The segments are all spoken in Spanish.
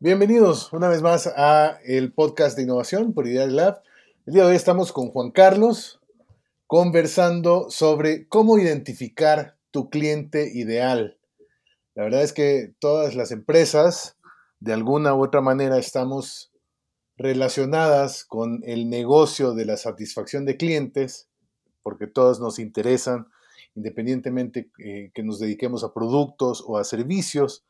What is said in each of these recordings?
Bienvenidos una vez más a el podcast de innovación por Ideal Lab. El día de hoy estamos con Juan Carlos conversando sobre cómo identificar tu cliente ideal. La verdad es que todas las empresas, de alguna u otra manera, estamos relacionadas con el negocio de la satisfacción de clientes, porque todos nos interesan, independientemente eh, que nos dediquemos a productos o a servicios,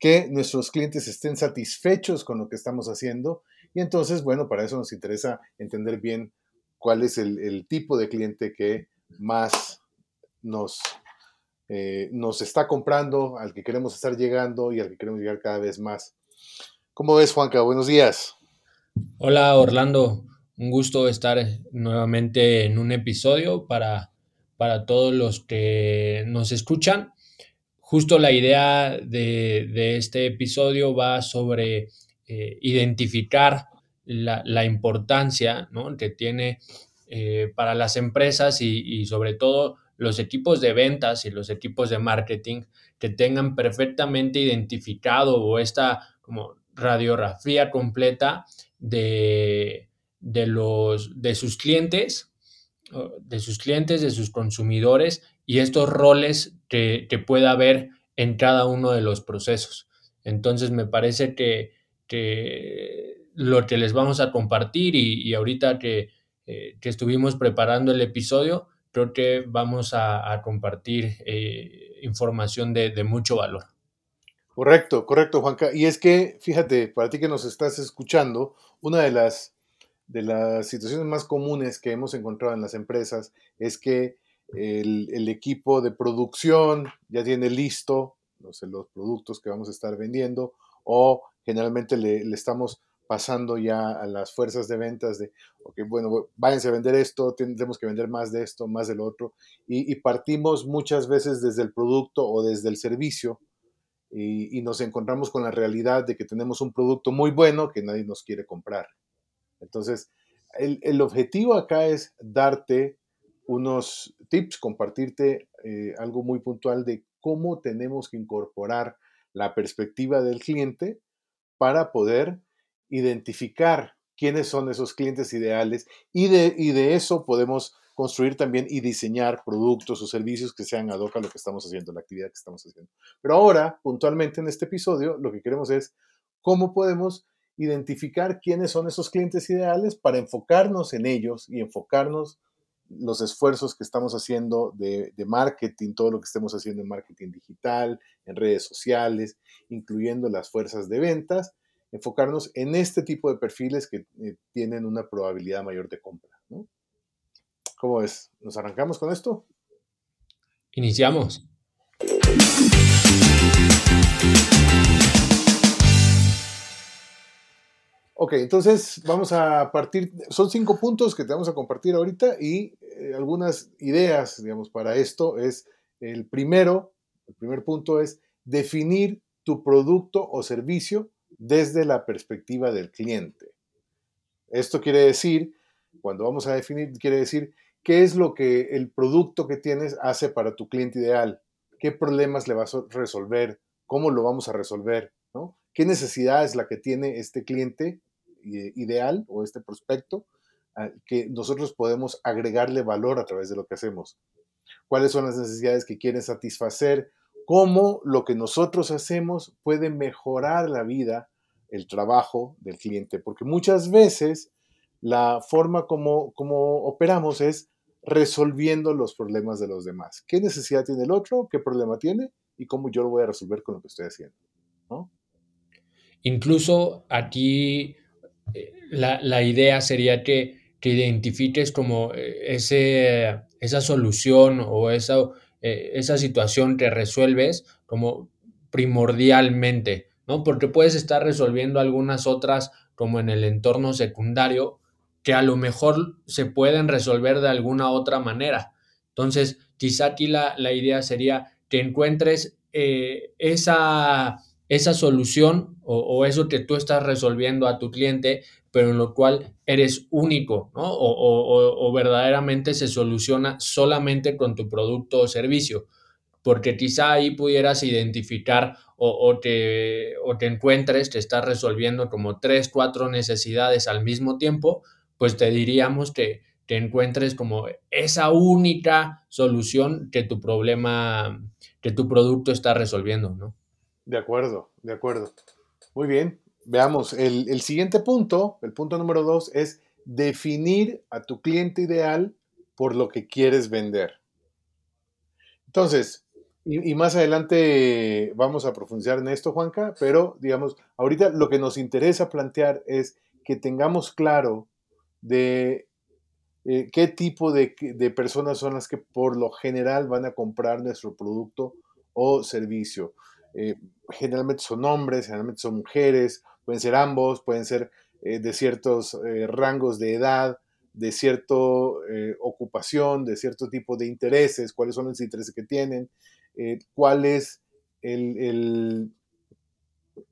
que nuestros clientes estén satisfechos con lo que estamos haciendo. Y entonces, bueno, para eso nos interesa entender bien cuál es el, tipo de cliente que más nos, eh, nos está comprando, al que queremos estar llegando y al que queremos llegar cada vez más. ¿Cómo ves, Juanca? Buenos días. Hola, Orlando. Un gusto estar nuevamente en un episodio para, para todos los que nos escuchan justo la idea de, este episodio va sobre eh, identificar la, importancia que tiene eh, para las empresas y, sobre todo los equipos de ventas y los equipos de marketing que tengan perfectamente identificado o esta como radiografía completa de, de, los, de sus clientes, de sus clientes, de sus consumidores y estos roles que, pueda haber en cada uno de los procesos. Entonces me parece que, lo que les vamos a compartir y, ahorita eh, que, estuvimos preparando el episodio, creo que vamos a, compartir eh, información de, de, mucho valor. Correcto, correcto, Juanca. Y es que, fíjate, para ti que nos estás escuchando, una de las, de las situaciones más comunes que hemos encontrado en las empresas es que el, equipo de producción ya tiene listo los, los, productos que vamos a estar vendiendo o generalmente le, estamos pasando ya a las fuerzas de ventas de, ok, bueno, váyanse a vender esto, tendremos que vender más de esto, más del otro, y, partimos muchas veces desde el producto o desde el servicio y, nos encontramos con la realidad de que tenemos un producto muy bueno que nadie nos quiere comprar. Entonces, el, el objetivo acá es darte unos tips, compartirte eh, algo muy puntual de cómo tenemos que incorporar la perspectiva del cliente para poder identificar quiénes son esos clientes ideales y de, y de eso podemos construir también y diseñar productos o servicios que sean ad hoc a lo que estamos haciendo, la actividad que estamos haciendo. Pero ahora, puntualmente en este episodio, lo que queremos es cómo podemos identificar quiénes son esos clientes ideales para enfocarnos en ellos y enfocarnos los esfuerzos que estamos haciendo de, marketing, todo lo que estemos haciendo en marketing digital, en redes sociales, incluyendo las fuerzas de ventas, enfocarnos en este tipo de perfiles que eh, tienen una probabilidad mayor de compra. ¿Cómo es? ¿Nos arrancamos con esto? Iniciamos. Ok, entonces vamos a partir, son cinco puntos que te vamos a compartir ahorita y eh, algunas ideas, digamos, para esto es el primero, el primer punto es definir tu producto o servicio desde la perspectiva del cliente. Esto quiere decir, cuando vamos a definir, quiere decir qué es lo que el producto que tienes hace para tu cliente ideal, qué problemas le vas a resolver, cómo lo vamos a resolver. ¿Qué necesidad es la que tiene este cliente ideal o este prospecto que nosotros podemos agregarle valor a través de lo que hacemos. ¿Cuáles son las necesidades que quieren satisfacer? ¿Cómo lo que nosotros hacemos puede mejorar la vida, el trabajo del cliente? Porque muchas veces la forma como, como operamos es resolviendo los problemas de los demás. ¿Qué necesidad tiene el otro? ¿Qué problema tiene? Y cómo yo lo voy a resolver con lo que estoy haciendo. Incluso aquí la, idea sería que, identifiques como eh, ese, esa solución o esa, eh, esa situación te resuelves como primordialmente, ¿no? Porque puedes estar resolviendo algunas otras como en el entorno secundario que a lo mejor se pueden resolver de alguna otra manera. Entonces, quizá aquí la, idea sería que encuentres eh, esa, esa solución o, eso que tú estás resolviendo a tu cliente, pero en lo cual eres único, ¿no? O, o, verdaderamente se soluciona solamente con tu producto o servicio, porque quizá ahí pudieras identificar o, te, o te encuentres que estás resolviendo como tres, cuatro necesidades al mismo tiempo, pues te diríamos que, te encuentres como esa única solución que tu problema, que tu producto está resolviendo, ¿no? De acuerdo, de acuerdo. Muy bien, veamos. El, siguiente punto, el punto número dos, es definir a tu cliente ideal por lo que quieres vender. Entonces, y, más adelante vamos a profundizar en esto, Juanca, pero digamos, ahorita lo que nos interesa plantear es que tengamos claro de eh, qué tipo de, personas son las que por lo general van a comprar nuestro producto o servicio. Eh, generalmente son hombres, generalmente son mujeres, pueden ser ambos, pueden ser eh, de ciertos rangos de edad, de cierta ocupación, de cierto tipo de intereses, cuáles son los intereses que tienen, cuál es el,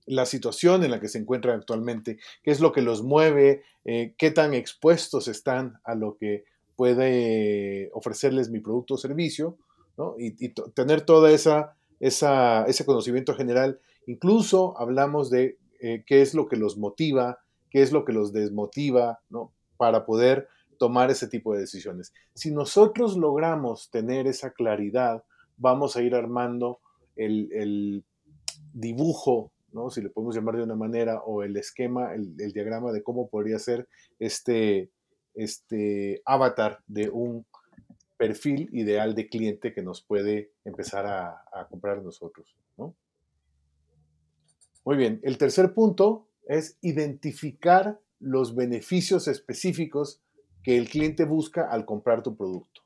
la situación en la que se encuentran actualmente, qué es lo que los mueve, eh, qué tan expuestos están a lo que puede ofrecerles mi producto o servicio, y, tener toda esa, ese conocimiento general. Incluso hablamos de eh, qué es lo que los motiva, qué es lo que los desmotiva, ¿no? para poder tomar ese tipo de decisiones. Si nosotros logramos tener esa claridad, vamos a ir armando el, el dibujo si le podemos llamar de una manera, o el esquema, el, diagrama de cómo podría ser este, este avatar de un perfil ideal de cliente que nos puede empezar a, comprar nosotros. Muy bien, el tercer punto es identificar los beneficios específicos que el cliente busca al comprar tu producto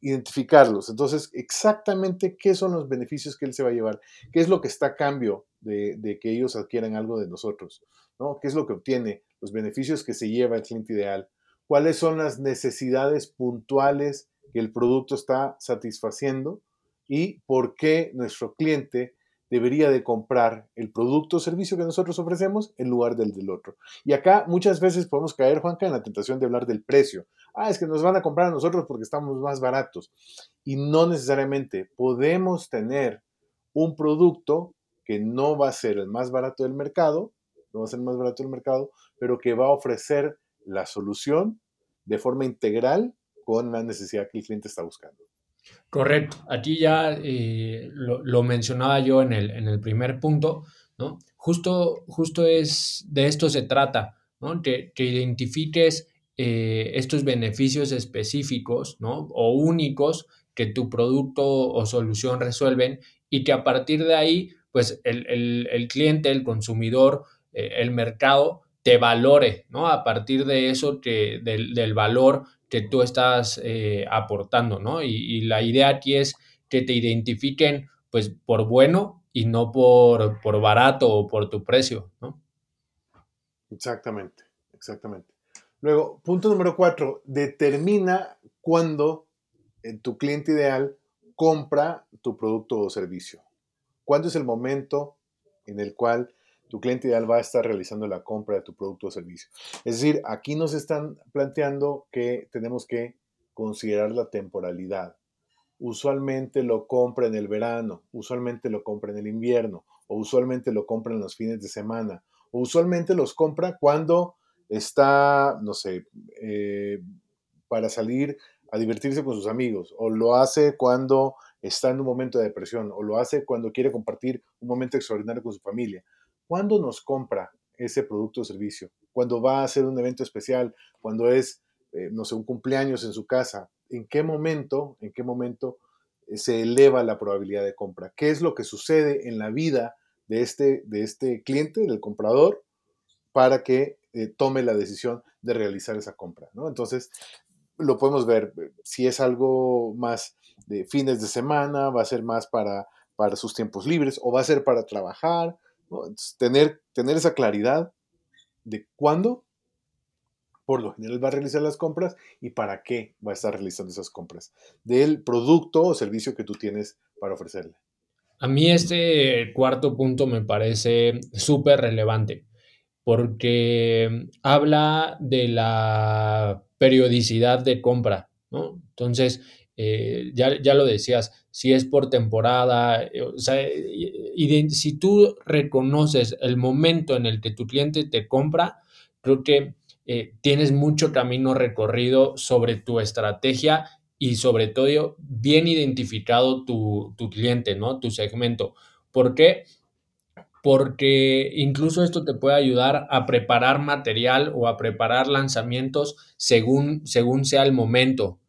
identificarlos. Entonces, exactamente qué son los beneficios que él se va a llevar, qué es lo que está a cambio de, que ellos adquieran algo de nosotros, ¿no? ¿Qué es lo que obtiene? Los beneficios que se lleva el cliente ideal, cuáles son las necesidades puntuales que el producto está satisfaciendo y por qué nuestro cliente debería de comprar el producto o servicio que nosotros ofrecemos en lugar del del otro. Y acá muchas veces podemos caer, Juanca, en la tentación de hablar del precio. Ah, es que nos van a comprar a nosotros porque estamos más baratos. Y no necesariamente podemos tener un producto que no va a ser el más barato del mercado, no va a ser el más barato del mercado, pero que va a ofrecer la solución de forma integral con la necesidad que el cliente está buscando. Correcto. Aquí ya eh, lo, mencionaba yo en el, en el, primer punto, ¿no? Justo, justo es de esto se trata, ¿no? Que, identifiques eh, estos beneficios específicos, ¿no? O únicos que tu producto o solución resuelven y que a partir de ahí, pues el, cliente, el consumidor, eh, el mercado te valore, ¿no? A partir de eso, que, del, del valor que tú estás eh, aportando, ¿no? Y, la idea aquí es que te identifiquen, pues, por bueno y no por, por barato o por tu precio, ¿no? Exactamente, exactamente. Luego, punto número cuatro, determina cuándo eh, tu cliente ideal compra tu producto o servicio. ¿Cuándo es el momento en el cual tu cliente ideal va a estar realizando la compra de tu producto o servicio. Es decir, aquí nos están planteando que tenemos que considerar la temporalidad. Usualmente lo compra en el verano, usualmente lo compra en el invierno, o usualmente lo compra en los fines de semana, o usualmente los compra cuando está, no sé, eh, para salir a divertirse con sus amigos, o lo hace cuando está en un momento de depresión, o lo hace cuando quiere compartir un momento extraordinario con su familia. ¿Cuándo nos compra ese producto o servicio? Cuando va a hacer un evento especial, cuando es, eh, no sé, un cumpleaños en su casa. ¿En qué momento, en qué momento eh, se eleva la probabilidad de compra? ¿Qué es lo que sucede en la vida de este, de este cliente, del comprador, para que eh, tome la decisión de realizar esa compra? Entonces, lo podemos ver. Si es algo más fines de semana, va a ser más para, para sus tiempos libres o va a ser para trabajar. Tener, tener esa claridad de cuándo, por lo general, va a realizar las compras y para qué va a estar realizando esas compras del producto o servicio que tú tienes para ofrecerle. A mí este cuarto punto me parece súper relevante porque habla de la periodicidad de compra. Entonces, eh, ya, ya, lo decías, si es por temporada, eh, o sea, y si tú reconoces el momento en el que tu cliente te compra, creo que eh, tienes mucho camino recorrido sobre tu estrategia y sobre todo bien identificado tu, tu cliente, ¿no? Tu segmento. ¿Por qué? porque incluso esto te puede ayudar a preparar material o a preparar lanzamientos según, según sea el momento,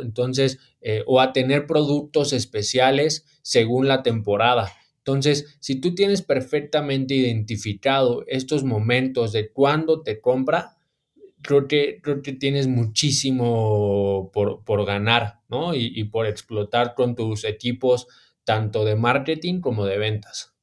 Entonces, eh, o a tener productos especiales según la temporada. Entonces, si tú tienes perfectamente identificado estos momentos de cuándo te compra, creo que, creo que tienes muchísimo por, por ganar, ¿no? Y, y por explotar con tus equipos, tanto de marketing como de ventas.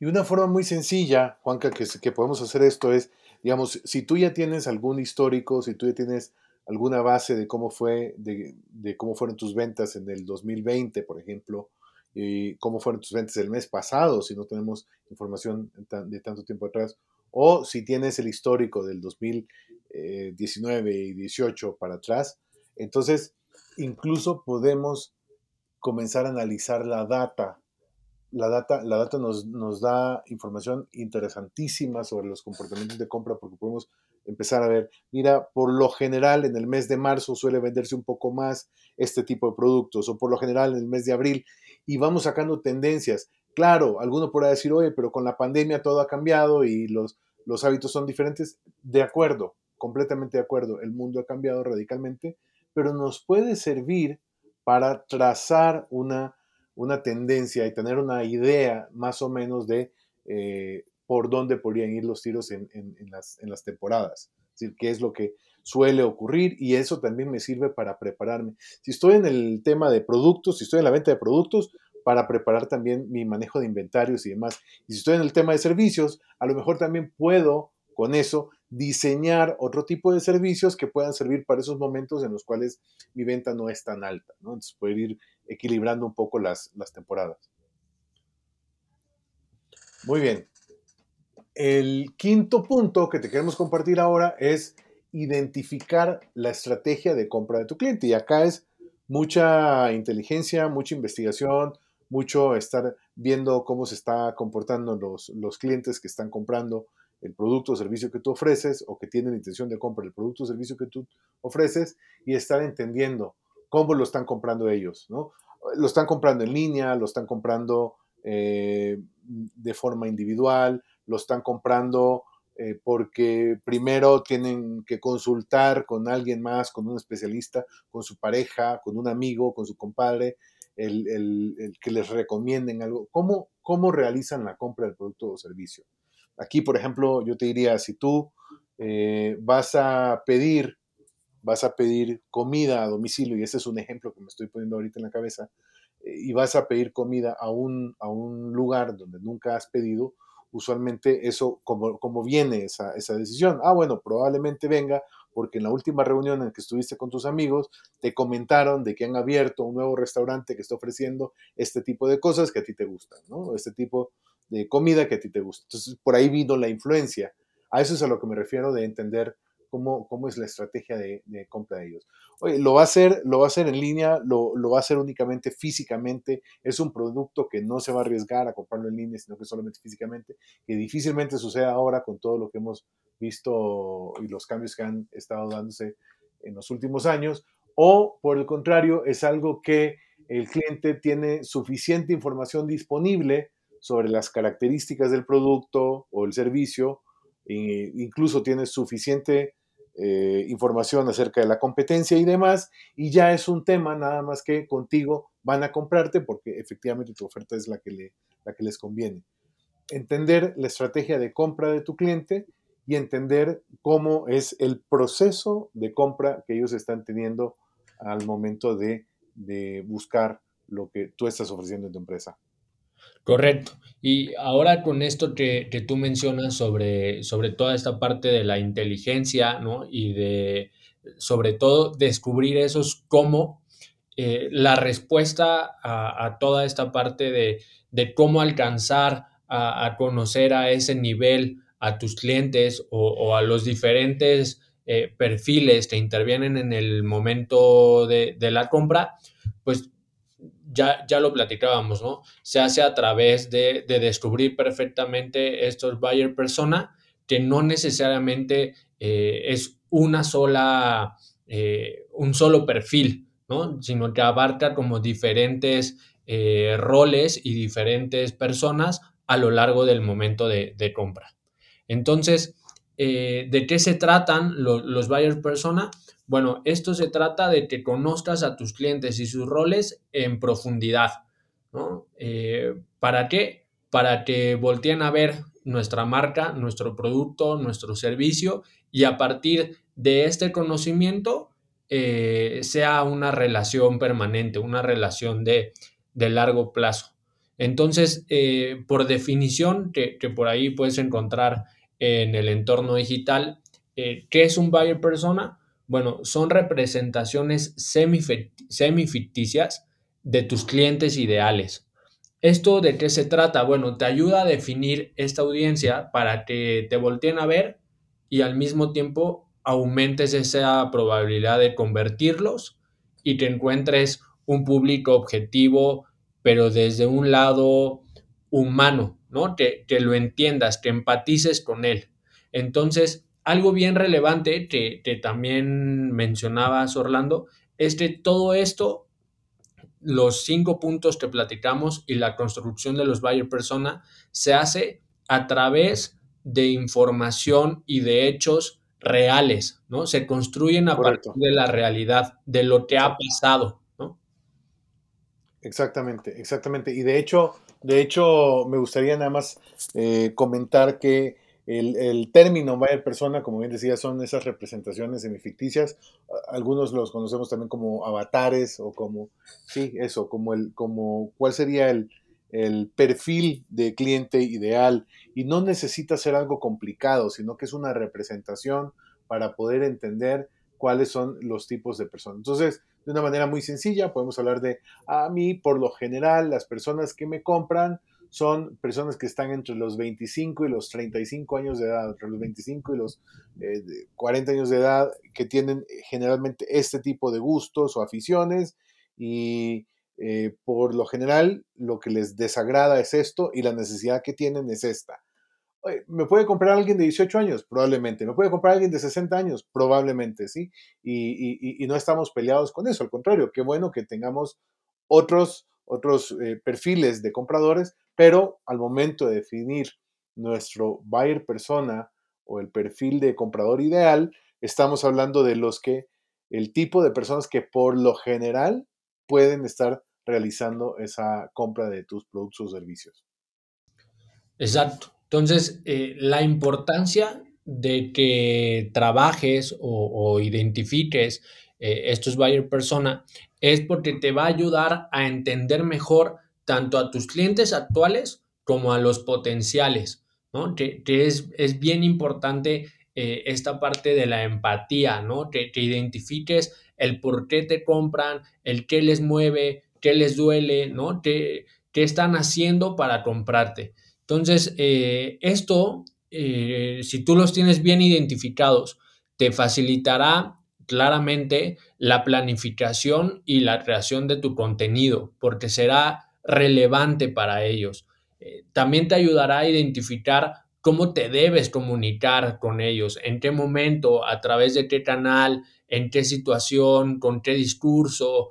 Y una forma muy sencilla, Juanca, que, que podemos hacer esto es, digamos, si tú ya tienes algún histórico, si tú ya tienes alguna base de cómo fue, de, cómo fueron tus ventas en el 2020, por ejemplo, y cómo fueron tus ventas el mes pasado, si no tenemos información de tanto tiempo atrás, o si tienes el histórico del 2019 y 18 para atrás, entonces incluso podemos comenzar a analizar la data. La data, la data nos, nos, da información interesantísima sobre los comportamientos de compra porque podemos empezar a ver, mira, por lo general en el mes de marzo suele venderse un poco más este tipo de productos o por lo general en el mes de abril y vamos sacando tendencias. Claro, alguno podrá decir, oye, pero con la pandemia todo ha cambiado y los, los hábitos son diferentes. De acuerdo, completamente de acuerdo, el mundo ha cambiado radicalmente, pero nos puede servir para trazar una una tendencia y tener una idea más o menos de eh, por dónde podrían ir los tiros en, las, temporadas. Es decir, qué es lo que suele ocurrir y eso también me sirve para prepararme. Si estoy en el tema de productos, si estoy en la venta de productos, para preparar también mi manejo de inventarios y demás. Y si estoy en el tema de servicios, a lo mejor también puedo con eso diseñar otro tipo de servicios que puedan servir para esos momentos en los cuales mi venta no es tan alta. ¿no? Entonces, poder ir equilibrando un poco las, temporadas. Muy bien. El quinto punto que te queremos compartir ahora es identificar la estrategia de compra de tu cliente. Y acá es mucha inteligencia, mucha investigación, mucho estar viendo cómo se está comportando los, los clientes que están comprando el producto o servicio que tú ofreces o que tienen intención de comprar el producto o servicio que tú ofreces y estar entendiendo cómo lo están comprando ellos, ¿no? Lo están comprando en línea, lo están comprando eh, de forma individual, lo están comprando eh, porque primero tienen que consultar con alguien más, con un especialista, con su pareja, con un amigo, con su compadre, el, que les recomienden algo. ¿Cómo, ¿Cómo realizan la compra del producto o servicio? Aquí, por ejemplo, yo te diría, si tú eh, vas a pedir vas a pedir comida a domicilio, y ese es un ejemplo que me estoy poniendo ahorita en la cabeza, eh, y vas a pedir comida a un, a un lugar donde nunca has pedido, usualmente eso, como, como viene esa, esa decisión? Ah, bueno, probablemente venga porque en la última reunión en que estuviste con tus amigos, te comentaron de que han abierto un nuevo restaurante que está ofreciendo este tipo de cosas que a ti te gustan, ¿no? Este tipo de comida que a ti te gusta. Entonces, por ahí vino la influencia. A eso es a lo que me refiero de entender cómo, es la estrategia de, compra de ellos. Oye, lo va a hacer, lo va a hacer en línea, lo, va a hacer únicamente físicamente. Es un producto que no se va a arriesgar a comprarlo en línea, sino que solamente físicamente, que difícilmente sucede ahora con todo lo que hemos visto y los cambios que han estado dándose en los últimos años. O, por el contrario, es algo que el cliente tiene suficiente información disponible sobre las características del producto o el servicio, e incluso tiene suficiente eh, información acerca de la competencia y demás, y ya es un tema nada más que contigo van a comprarte porque efectivamente tu oferta es la que, la que les conviene. Entender la estrategia de compra de tu cliente y entender cómo es el proceso de compra que ellos están teniendo al momento de de buscar lo que tú estás ofreciendo en tu empresa. Correcto. Y ahora con esto que, tú mencionas sobre, sobre toda esta parte de la inteligencia, ¿no? Y de, sobre todo, descubrir esos cómo, eh, la respuesta a, toda esta parte de, cómo alcanzar a, conocer a ese nivel a tus clientes o, a los diferentes eh, perfiles que intervienen en el momento de, de la compra, pues ya, ya lo platicábamos, ¿no? Se hace a través de, descubrir perfectamente estos buyer persona, que no necesariamente eh, es una sola, eh, un solo perfil, ¿no? Sino que abarca como diferentes eh, roles y diferentes personas a lo largo del momento de, compra. Entonces, ¿de qué se tratan los buyer persona? Bueno, esto se trata de que conozcas a tus clientes y sus roles en profundidad, ¿no? Eh, ¿Para qué? Para que volteen a ver nuestra marca, nuestro producto, nuestro servicio y a partir de este conocimiento eh, sea una relación permanente, una relación de, largo plazo. Entonces, eh, por definición, que, que, por ahí puedes encontrar en el entorno digital, ¿qué es un buyer persona? Bueno, son representaciones semificticias de tus clientes ideales. ¿Esto de qué se trata? Bueno, te ayuda a definir esta audiencia para que te volteen a ver y al mismo tiempo aumentes esa probabilidad de convertirlos y te encuentres un público objetivo, pero desde un lado humano, ¿no? Que, que lo entiendas, que empatices con él. Entonces, algo bien relevante que, también mencionabas, Orlando, es que todo esto, los cinco puntos que platicamos y la construcción de los buyer persona, se hace a través de información y de hechos reales, ¿no? Se construyen a partir de la realidad, de lo que ha pasado, ¿no? Exactamente, exactamente. Y de hecho, de hecho, me gustaría nada más eh, comentar que el, término buyer persona, como bien decía, son esas representaciones semificticias. Algunos los conocemos también como avatares o como, sí, eso, como el, como cuál sería el, el perfil de cliente ideal. Y no necesita ser algo complicado, sino que es una representación para poder entender cuáles son los tipos de personas. Entonces, de una manera muy sencilla, podemos hablar de, a mí, por lo general, las personas que me compran, son personas que están entre los 25 y los 35 años de edad, entre los 25 y los 40 eh, años de edad, que tienen generalmente este tipo de gustos o aficiones y eh, por lo general lo que les desagrada es esto y la necesidad que tienen es esta. ¿Me puede comprar alguien de 18 años? Probablemente. ¿Me puede comprar alguien de 60 años? Probablemente, sí. Y, y no estamos peleados con eso. Al contrario, qué bueno que tengamos otros otros eh, perfiles de compradores, pero al momento de definir nuestro buyer persona o el perfil de comprador ideal, estamos hablando de los que, el tipo de personas que por lo general pueden estar realizando esa compra de tus productos o servicios. Exacto. Entonces, eh, la importancia de que trabajes o, identifiques eh, estos buyer persona es porque te va a ayudar a entender mejor tanto a tus clientes actuales como a los potenciales, ¿no? Que, es, es, bien importante eh, esta parte de la empatía, ¿no? Que, identifiques el por qué te compran, el qué les mueve, qué les duele, ¿no? Qué, qué están haciendo para comprarte. Entonces, eh, esto, eh, si tú los tienes bien identificados, te facilitará claramente la planificación y la creación de tu contenido, porque será relevante para ellos. Eh, también te ayudará a identificar cómo te debes comunicar con ellos, en qué momento, a través de qué canal, en qué situación, con qué discurso.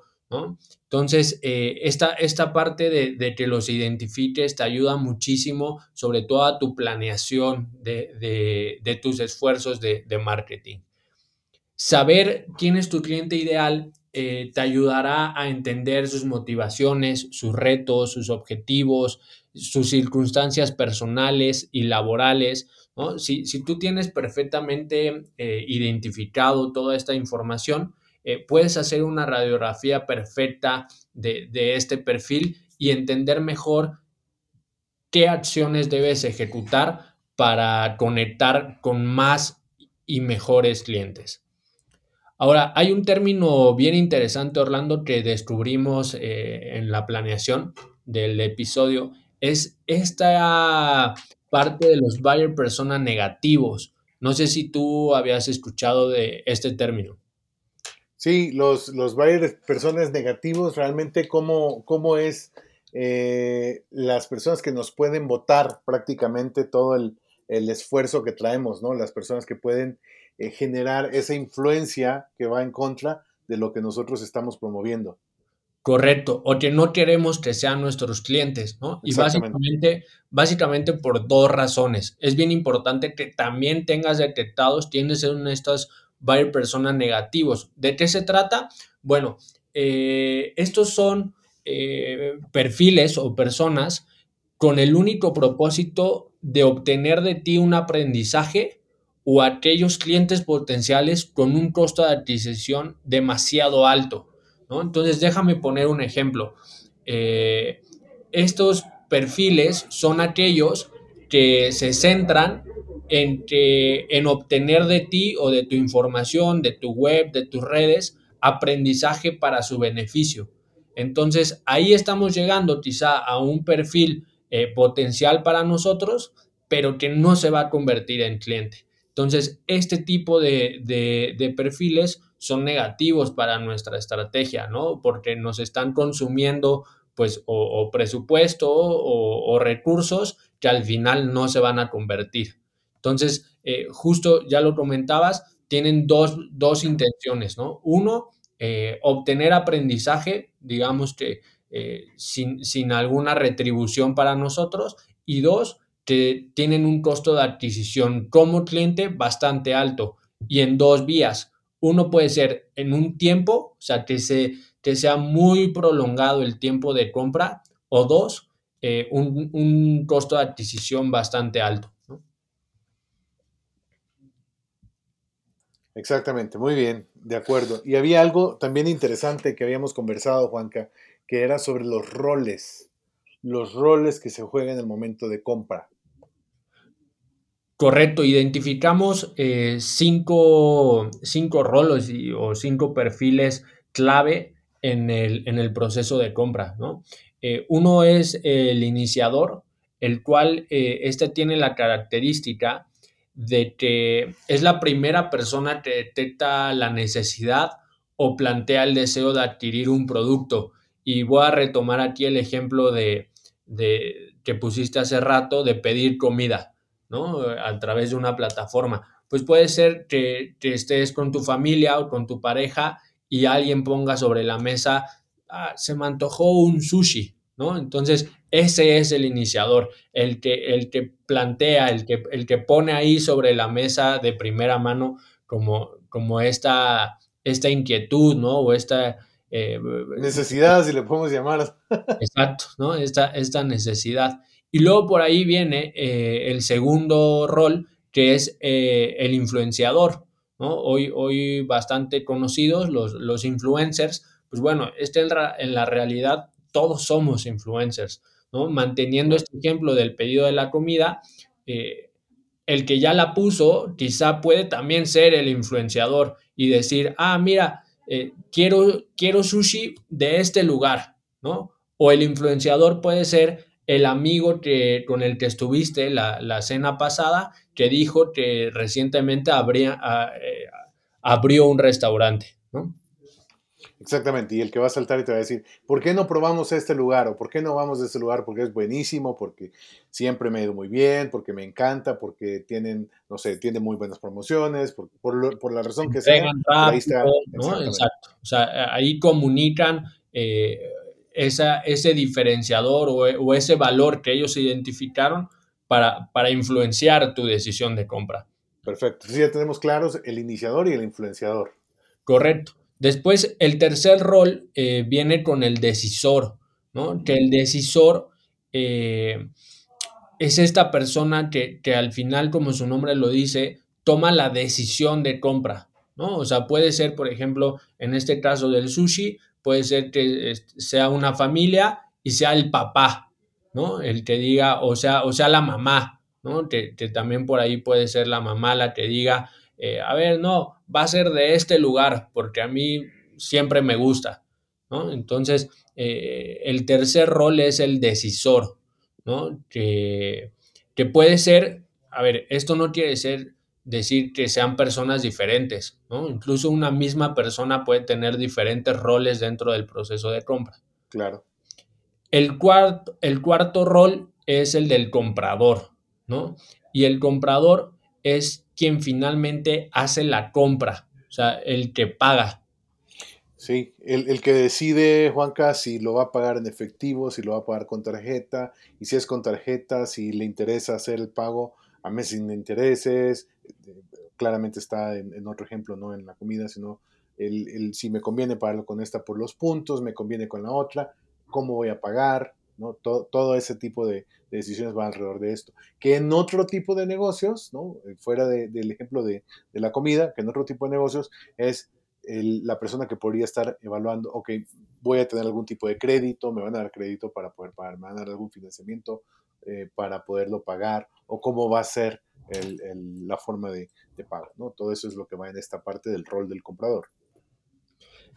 Entonces, eh, esta, esta, parte de, que los identifiques te ayuda muchísimo, sobre todo a tu planeación de, tus esfuerzos de marketing. Saber quién es tu cliente ideal eh, te ayudará a entender sus motivaciones, sus retos, sus objetivos, sus circunstancias personales y laborales. Si, tú tienes perfectamente eh, identificado toda esta información, eh, puedes hacer una radiografía perfecta de, de este perfil y entender mejor qué acciones debes ejecutar para conectar con más y mejores clientes. Ahora, hay un término bien interesante, Orlando, que descubrimos eh, en la planeación del episodio, es esta parte de los buyer persona negativos. No sé si tú habías escuchado de este término. Sí, los, los buyer personas negativos, realmente cómo, cómo es eh, las personas que nos pueden votar prácticamente todo el, el esfuerzo que traemos, ¿no? Las personas que pueden eh, generar esa influencia que va en contra de lo que nosotros estamos promoviendo. Correcto, o que no queremos que sean nuestros clientes, ¿no? Y básicamente, básicamente por dos razones. Es bien importante que también tengas detectados, tienes en estas varias personas negativos. ¿De qué se trata? Bueno, eh, estos son eh, perfiles o personas con el único propósito de obtener de ti un aprendizaje o aquellos clientes potenciales con un costo de adquisición demasiado alto. ¿no? Entonces, déjame poner un ejemplo. Eh, estos perfiles son aquellos que se centran en, que, en obtener de ti o de tu información, de tu web, de tus redes, aprendizaje para su beneficio. Entonces, ahí estamos llegando quizá a un perfil eh, potencial para nosotros, pero que no se va a convertir en cliente. Entonces, este tipo de, perfiles son negativos para nuestra estrategia, ¿no? Porque nos están consumiendo, pues, o, presupuesto o, recursos que al final no se van a convertir. Entonces, eh, justo ya lo comentabas, tienen dos, intenciones, ¿no? Uno, eh, obtener aprendizaje, digamos que eh, sin, alguna retribución para nosotros. Y dos, que tienen un costo de adquisición como cliente bastante alto y en dos vías. Uno puede ser en un tiempo, o sea, que, se, que sea muy prolongado el tiempo de compra, o dos, eh, un, costo de adquisición bastante alto. Exactamente, muy bien, de acuerdo. Y había algo también interesante que habíamos conversado, Juanca, que era sobre los roles, los roles que se juegan en el momento de compra. Correcto, identificamos eh, cinco, roles o cinco perfiles clave en el, en el proceso de compra. ¿no? Eh, uno es el iniciador, el cual eh, este tiene la característica de que es la primera persona que detecta la necesidad o plantea el deseo de adquirir un producto. Y voy a retomar aquí el ejemplo de, que pusiste hace rato de pedir comida, ¿no? A través de una plataforma. Pues puede ser que, estés con tu familia o con tu pareja y alguien ponga sobre la mesa, ah, se me antojó un sushi, ¿no? Entonces, ese es el iniciador, el que, el que plantea, el que, el que pone ahí sobre la mesa de primera mano como, como esta, esta inquietud, ¿no? O esta, eh, necesidad, si le podemos llamar. Exacto, ¿no? Esta, esta necesidad. Y luego por ahí viene eh, el segundo rol, que es eh, el influenciador, ¿no? Hoy, hoy bastante conocidos los, los influencers, pues bueno, este en, en la realidad todos somos influencers, ¿no? Manteniendo este ejemplo del pedido de la comida, el que ya la puso quizá puede también ser el influenciador y decir, ah, mira, eh, quiero, quiero sushi de este lugar, ¿no? O el influenciador puede ser el amigo que, con el que estuviste la, cena pasada que dijo que recientemente abría, ah, eh, abrió un restaurante, ¿no? Exactamente, y el que va a saltar y te va a decir, ¿por qué no probamos este lugar? ¿O por qué no vamos a este lugar? Porque es buenísimo, porque siempre me ha ido muy bien, porque me encanta, porque tienen, no sé, tienen muy buenas promociones, por, por, la razón que sea. ahí está, Exacto. O sea, ahí comunican eh, esa, ese diferenciador o, o, ese valor que ellos identificaron para, para influenciar tu decisión de compra. Perfecto. Entonces ya tenemos claros el iniciador y el influenciador. Correcto. Después, el tercer rol eh, viene con el decisor, ¿no? Que el decisor eh, es esta persona que, al final, como su nombre lo dice, toma la decisión de compra, ¿no? O sea, puede ser, por ejemplo, en este caso del sushi, puede ser que sea una familia y sea el papá, ¿no? El que diga, o sea, o sea la mamá, ¿no? Que, también por ahí puede ser la mamá la que diga, eh, a ver, no, va a ser de este lugar, porque a mí siempre me gusta, ¿no? Entonces, eh, el tercer rol es el decisor, ¿no? Que, que puede ser, a ver, esto no quiere ser decir que sean personas diferentes, ¿no? Incluso una misma persona puede tener diferentes roles dentro del proceso de compra. Claro. El cuarto, el cuarto rol es el del comprador, ¿no? Y el comprador es quien finalmente hace la compra, o sea, el que paga. Sí, el, el, que decide, Juanca, si lo va a pagar en efectivo, si lo va a pagar con tarjeta, y si es con tarjeta, si le interesa hacer el pago a meses sin intereses, claramente está en, otro ejemplo, no en la comida, sino el, si me conviene pagarlo con esta por los puntos, me conviene con la otra, cómo voy a pagar, ¿no? Todo, todo ese tipo de, decisiones van alrededor de esto. Que en otro tipo de negocios, ¿no? fuera del ejemplo de, la comida, que en otro tipo de negocios es la persona que podría estar evaluando, ok, voy a tener algún tipo de crédito, me van a dar crédito para poder pagar, me van a dar algún financiamiento eh, para poderlo pagar, o cómo va a ser la forma de, pago. ¿no? Todo eso es lo que va en esta parte del rol del comprador.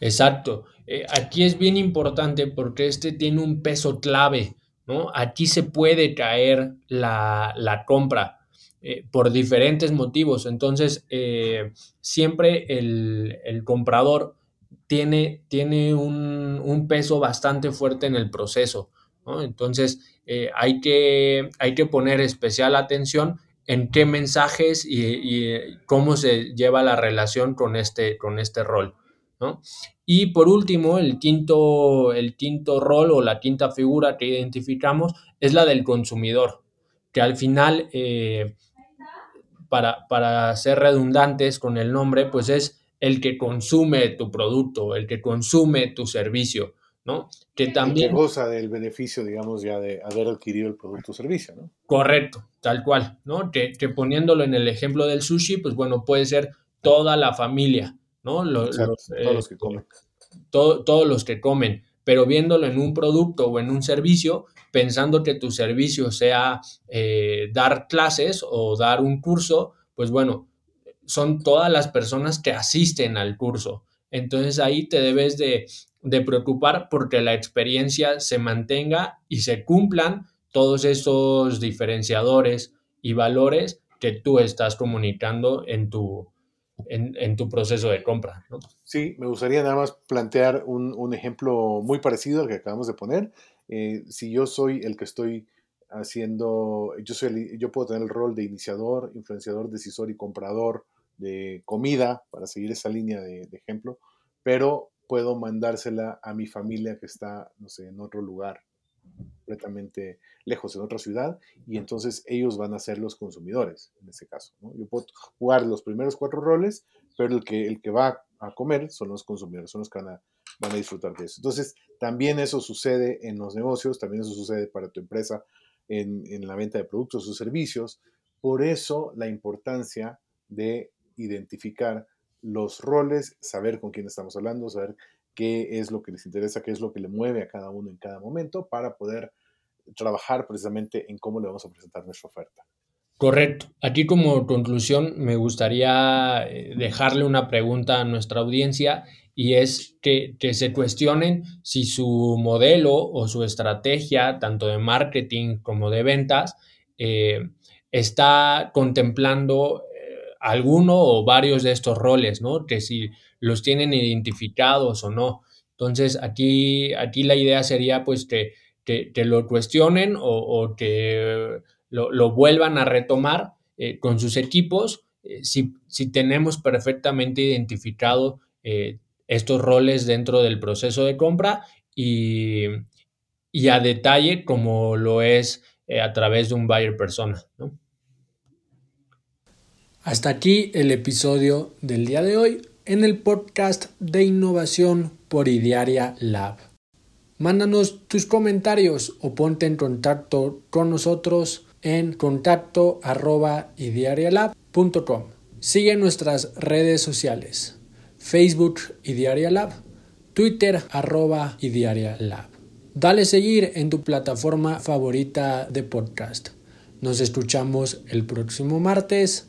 Exacto. Eh, aquí es bien importante porque este tiene un peso clave, ¿no? Aquí se puede caer la, compra eh, por diferentes motivos. Entonces, eh, siempre el, comprador tiene, tiene un, peso bastante fuerte en el proceso, ¿no? Entonces, hay, que, hay que poner especial atención en qué mensajes y, cómo se lleva la relación con este, con este rol. ¿no? Y por último, el quinto, el quinto rol o la quinta figura que identificamos es la del consumidor, que al final, eh, para, para ser redundantes con el nombre, pues es el que consume tu producto, el que consume tu servicio. ¿No? Que también... goza del beneficio, digamos, ya de haber adquirido el producto o servicio, ¿no? Correcto, tal cual, ¿no? Que, poniéndolo en el ejemplo del sushi, pues bueno, puede ser toda la familia, ¿no? Los, todos los que eh, comen. todos los que comen, pero viéndolo en un producto o en un servicio, pensando que tu servicio sea eh, dar clases o dar un curso, pues bueno, son todas las personas que asisten al curso. Entonces ahí te debes de, de preocupar porque la experiencia se mantenga y se cumplan todos esos diferenciadores y valores que tú estás comunicando en tu, en, tu proceso de compra. Sí, me gustaría nada más plantear un, ejemplo muy parecido al que acabamos de poner. Eh, si yo soy el que estoy haciendo, yo, soy yo puedo tener el rol de iniciador, influenciador, decisor y comprador de comida, para seguir esa línea de ejemplo, pero puedo mandársela a mi familia que está, no sé, en otro lugar, completamente lejos, en otra ciudad, y entonces ellos van a ser los consumidores, en ese caso. Yo puedo jugar los primeros cuatro roles, pero el que, el que va a comer son los consumidores, son los que van a, van a disfrutar de eso. Entonces, también eso sucede en los negocios, también eso sucede para tu empresa en, en la venta de productos o servicios. Por eso la importancia de identificar los roles, saber con quién estamos hablando, saber qué es lo que les interesa, qué es lo que le mueve a cada uno en cada momento para poder trabajar precisamente en cómo le vamos a presentar nuestra oferta. Correcto. Aquí como conclusión me gustaría eh, dejarle una pregunta a nuestra audiencia y es que, se cuestionen si su modelo o su estrategia, tanto de marketing como de ventas, eh, está contemplando alguno o varios de estos roles, ¿no? Que si los tienen identificados o no. Entonces, aquí, aquí la idea sería pues que, que, lo cuestionen o, que lo, vuelvan a retomar eh, con sus equipos eh, si, si, tenemos perfectamente identificado eh, estos roles dentro del proceso de compra y, y a detalle como lo es a través de un buyer persona, ¿no? Hasta aquí el episodio del día de hoy en el podcast de innovación por Idiaria Lab. Mándanos tus comentarios o ponte en contacto con nosotros en contacto arroba Sigue nuestras redes sociales, Facebook y Diaria Lab, Twitter arroba y Diaria Lab. Dale seguir en tu plataforma favorita de podcast. Nos escuchamos el próximo martes.